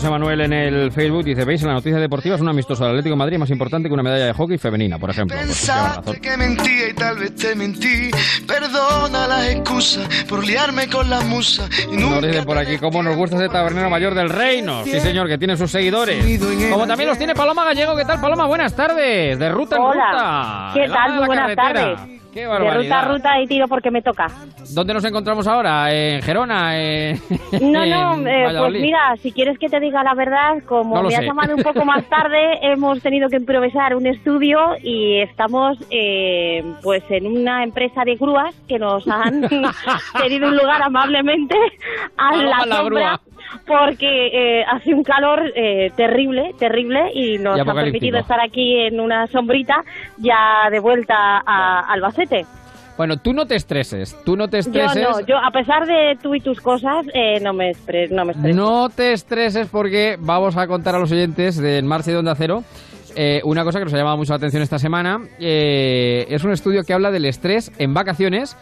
José Manuel en el Facebook, dice, veis, la noticia deportiva es un amistoso del Atlético de Madrid más importante que una medalla de hockey femenina, por ejemplo. Pues Pensaste que mentía y tal vez te mentí. Perdona las excusas por liarme con la musa. Y Nos nunca dicen por aquí cómo nos gusta ese tabernero mayor del reino. Sí, señor, que tiene sus seguidores. Como también los tiene Paloma Gallego. ¿Qué tal, Paloma? Buenas tardes. De ruta en Hola. ruta. ¿Qué tal? Muy buenas carretera. tardes. Qué De ruta a ruta y tiro porque me toca. ¿Dónde nos encontramos ahora? ¿En Gerona? ¿En No, no, eh, pues mira, si quieres que te diga la verdad, como No me has llamado un poco más tarde, hemos tenido que improvisar un estudio y estamos eh, pues en una empresa de grúas que nos han cedido un lugar amablemente a la sombra. grúa. Porque eh, hace un calor eh, terrible, terrible, y nos ha permitido estar aquí en una sombrita ya de vuelta a Albacete. Bueno, tú no te estreses. Tú no te Yo estreses. no, yo a pesar de tú y tus cosas, eh, no me espre- no me estreso. No te estreses porque vamos a contar a los oyentes de En Marcha y de Onda Cero eh, una cosa que nos ha llamado mucho la atención esta semana. Eh, es un estudio que habla del estrés en vacaciones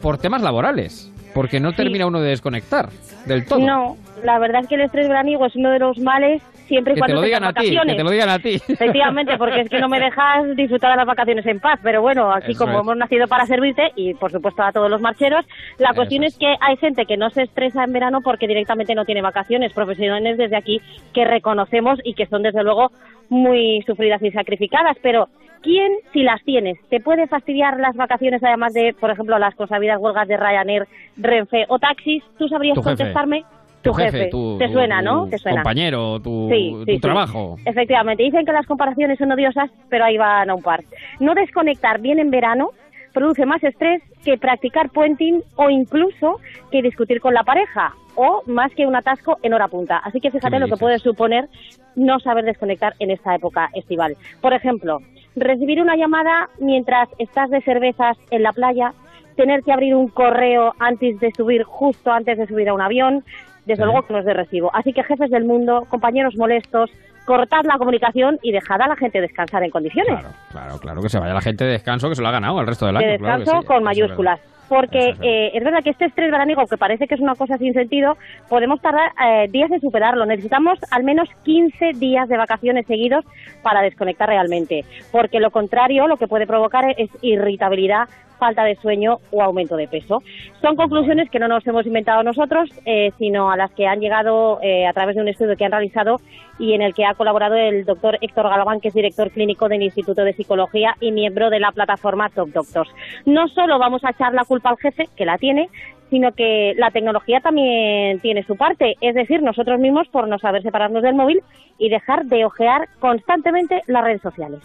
por temas laborales. Porque no Sí. termina uno de desconectar del todo. No, la verdad es que el estrés veraniego es uno de los males siempre y que te cuando lo digan tengas a ti, que vacaciones. te lo digan a ti. Efectivamente, porque es que no me dejas disfrutar de las vacaciones en paz. Pero bueno, aquí Eso como es. hemos nacido para servirte y por supuesto a todos los marcheros, la Eso cuestión es. es. que hay gente que no se estresa en verano porque directamente no tiene vacaciones. Profesionales desde aquí que reconocemos y que son desde luego muy sufridas y sacrificadas. Pero ¿quién, si las tienes, te puede fastidiar las vacaciones además de, por ejemplo, las consabidas huelgas de Ryanair, Renfe o taxis? ¿Tú sabrías contestarme? Tu jefe, tu, te suena, tu ¿no? Te suena. compañero, tu, Sí, tu sí, sí. trabajo. Efectivamente, dicen que las comparaciones son odiosas, pero ahí van a un par. No desconectar bien en verano produce más estrés que practicar puenting o incluso que discutir con la pareja o más que un atasco en hora punta. Así que fíjate lo que puede suponer no saber desconectar en esta época estival. Por ejemplo, recibir una llamada mientras estás de cervezas en la playa, tener que abrir un correo antes de subir, justo antes de subir a un avión, desde Sí. luego que no es de recibo. Así que jefes del mundo, compañeros molestos, cortad la comunicación y dejad a la gente descansar en condiciones. Claro, claro, claro, que se vaya la gente de descanso que se lo ha ganado el resto del año. de claro que descanso sí, con mayúsculas. Porque es verdad. eh, es verdad que este estrés veraniego, que parece que es una cosa sin sentido, podemos tardar eh, días en superarlo. Necesitamos al menos 15 días de vacaciones seguidos para desconectar realmente. Porque lo contrario, lo que puede provocar es irritabilidad, falta de sueño o aumento de peso. Son conclusiones que no nos hemos inventado nosotros, eh, sino a las que han llegado eh, a través de un estudio que han realizado y en el que ha colaborado el doctor Héctor Galván, que es director clínico del Instituto de Psicología y miembro de la plataforma Top Doctors. No solo vamos a echar la culpa al jefe, que la tiene, sino que la tecnología también tiene su parte, es decir, nosotros mismos por no saber separarnos del móvil y dejar de ojear constantemente las redes sociales.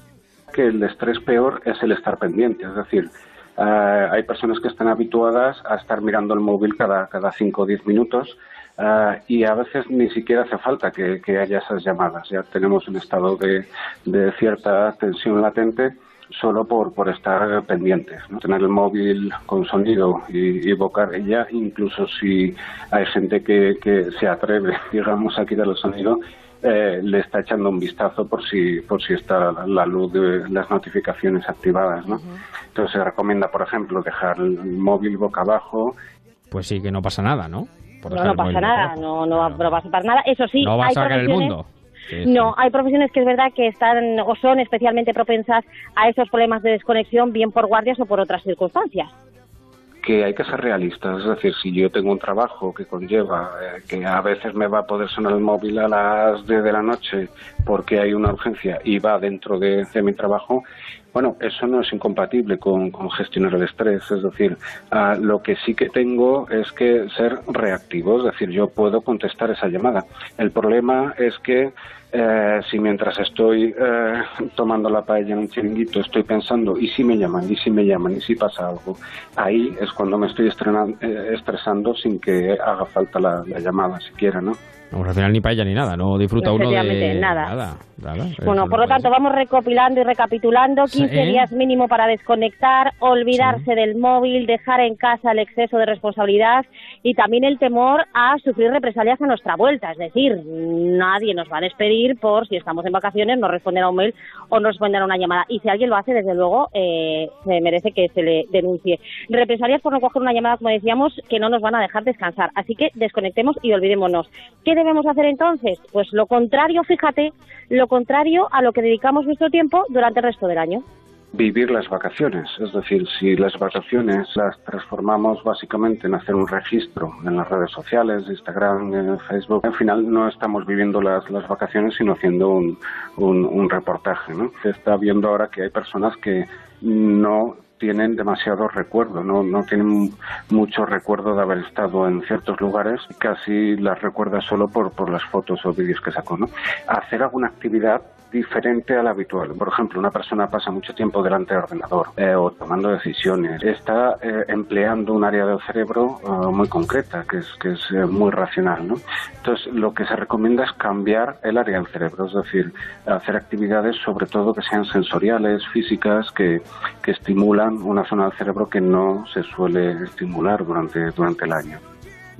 que el estrés peor es el estar pendiente, es decir, eh, hay personas que están habituadas a estar mirando el móvil cada cada cinco o diez minutos eh, y a veces ni siquiera hace falta que, que haya esas llamadas. Ya tenemos un estado de, de cierta tensión latente solo por, por estar pendientes, ¿no? tener el móvil con sonido y, y evocar ella, incluso si hay gente que, que se atreve, digamos, a quitar el sonido, eh, le está echando un vistazo por si por si está la luz de las notificaciones activadas, ¿no? Entonces se recomienda, por ejemplo, dejar el móvil boca abajo. Pues sí, que no pasa nada, ¿no? Por No, no pasa nada, no, no, va, no va a pasar nada. Eso sí, No va a hay sacar el mundo. Sí, sí. No, hay profesiones que es verdad que están o son especialmente propensas a esos problemas de desconexión, bien por guardias o por otras circunstancias. Que hay que ser realistas, es decir, si yo tengo un trabajo que conlleva eh, que a veces me va a poder sonar el móvil a las 10 de la noche porque hay una urgencia y va dentro de, de mi trabajo, bueno, eso no es incompatible con, con gestionar el estrés, es decir, ah, lo que sí que tengo es que ser reactivo, es decir, yo puedo contestar esa llamada. El problema es que eh, si mientras estoy eh, tomando la paella en un chiringuito estoy pensando, ¿y si me llaman? ¿y si me llaman? ¿y si pasa algo? Ahí es cuando me estoy estrenan- eh, estresando sin que haga falta la, la llamada siquiera, ¿no? Vamos, al final ni paella ni nada, no disfruta uno de nada. nada. nada. Bueno, por no lo tanto, vamos recopilando y recapitulando 15 Sí. días mínimo para desconectar, olvidarse del móvil, dejar en casa el exceso de responsabilidad y también el temor a sufrir represalias a nuestra vuelta. Es decir, nadie nos va a despedir por si estamos en vacaciones, no responder a un mail o no responder a una llamada. Y si alguien lo hace, desde luego, eh, se merece que se le denuncie. Represalias por no coger una llamada, como decíamos, que no nos van a dejar descansar. Así que desconectemos y olvidémonos. ¿Qué debemos hacer entonces? Pues lo contrario, fíjate, lo contrario a lo que dedicamos nuestro tiempo durante el resto del año vivir las vacaciones. Es decir, si las vacaciones las transformamos básicamente en hacer un registro en las redes sociales, Instagram, eh, Facebook, al final no estamos viviendo las, las vacaciones, sino haciendo un, un, reportaje. ¿no? Se está viendo ahora que hay personas que no tienen demasiado recuerdo, no, no tienen mucho recuerdo de haber estado en ciertos lugares, casi las recuerda solo por, por las fotos o vídeos que sacó. ¿no? Hacer alguna actividad diferente a la habitual. Por ejemplo, una persona pasa mucho tiempo delante del ordenador eh, o tomando decisiones, está eh, empleando un área del cerebro eh, muy concreta, que es, que es muy racional. ¿no? Entonces, lo que se recomienda es cambiar el área del cerebro, es decir, hacer actividades sobre todo que sean sensoriales, físicas, que, que estimulan una zona del cerebro que no se suele estimular durante, durante el año.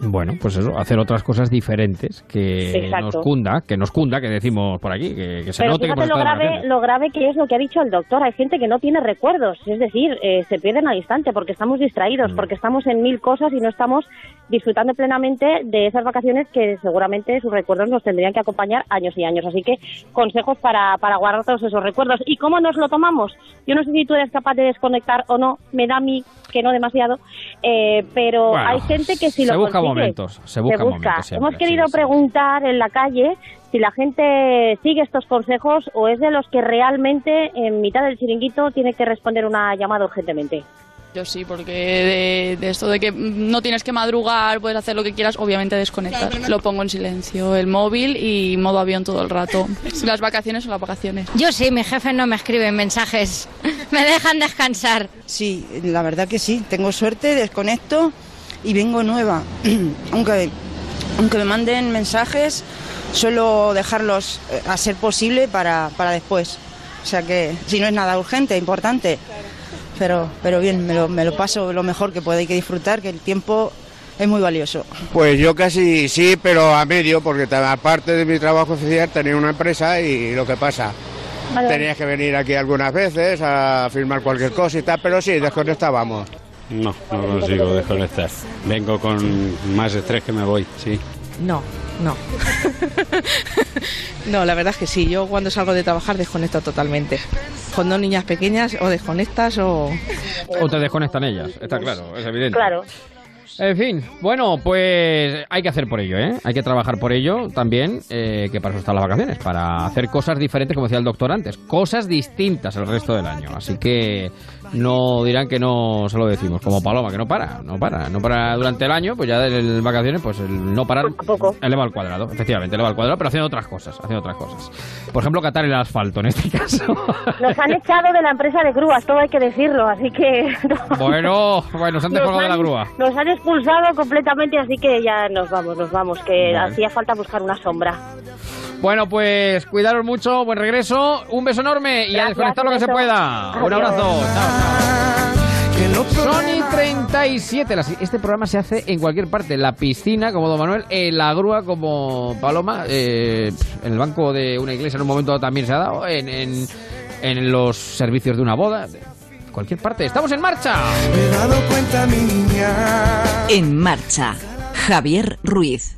Bueno, pues eso, hacer otras cosas diferentes que nos cunda, que nos cunda, que decimos por aquí, que, se note que lo grave, lo grave que es lo que ha dicho el doctor. Hay gente que no tiene recuerdos, es decir, eh, se pierden al instante porque estamos distraídos, mm. porque estamos en mil cosas y no estamos disfrutando plenamente de esas vacaciones que seguramente sus recuerdos nos tendrían que acompañar años y años. Así que consejos para, para guardar todos esos recuerdos. ¿Y cómo nos lo tomamos? Yo no sé si tú eres capaz de desconectar o no, me da a mí que no demasiado, eh, pero hay gente que si lo busca momentos, se busca, Momentos Hemos querido preguntar en la calle si la gente sigue estos consejos o es de los que realmente en mitad del chiringuito tiene que responder una llamada urgentemente. Yo sí, porque de, esto de que no tienes que madrugar, puedes hacer lo que quieras, obviamente desconectas. Lo pongo en silencio, el móvil y modo avión todo el rato. Las vacaciones son las vacaciones. Yo sí, mi jefe no me escribe mensajes, me dejan descansar. Sí, la verdad que sí, tengo suerte, desconecto y vengo nueva. aunque, aunque me manden mensajes, suelo dejarlos eh, a ser posible para, para después. O sea que si no es nada urgente, importante pero, pero bien, me lo, me lo paso lo mejor que pueda, hay que disfrutar, que el tiempo es muy valioso. Pues yo casi sí, pero a medio, porque aparte de mi trabajo oficial tenía una empresa y lo que pasa, tenías que venir aquí algunas veces a firmar cualquier cosa y tal, pero sí, desconectábamos. No, no consigo desconectar. Vengo con más estrés que me voy, sí. No, no. no, la verdad es que sí. Yo cuando salgo de trabajar desconecto totalmente. Con dos niñas pequeñas o desconectas o... O te desconectan ellas, está claro, es evidente. Claro. En fin, bueno, pues hay que hacer por ello, ¿eh? Hay que trabajar por ello también, eh, que para eso están las vacaciones, para hacer cosas diferentes, como decía el doctor antes, cosas distintas el resto del año. Así que no dirán que no se lo decimos, como Paloma, que no para, no para, no para durante el año, pues ya en vacaciones, pues el no parar poco. eleva al cuadrado, efectivamente, eleva al cuadrado, pero haciendo otras cosas, haciendo otras cosas. Por ejemplo, catar el asfalto en este caso. Nos han echado de la empresa de grúas, todo hay que decirlo, así que... Bueno, bueno, nos han dejado de la grúa. Nos han expulsado completamente, así que ya nos vamos, nos vamos, que hacía falta buscar una sombra. Bueno, pues cuidaros mucho, buen regreso, un beso enorme y a desconectar lo que se pueda. Un abrazo. Sony 37. Este programa se hace en cualquier parte. En la piscina, como Don Manuel. En la grúa, como Paloma. Eh, en el banco de una iglesia, en un momento también se ha dado. En, en, en los servicios de una boda. En cualquier parte. ¡Estamos en marcha! Me he dado cuenta, mi niña. En marcha. Javier Ruiz.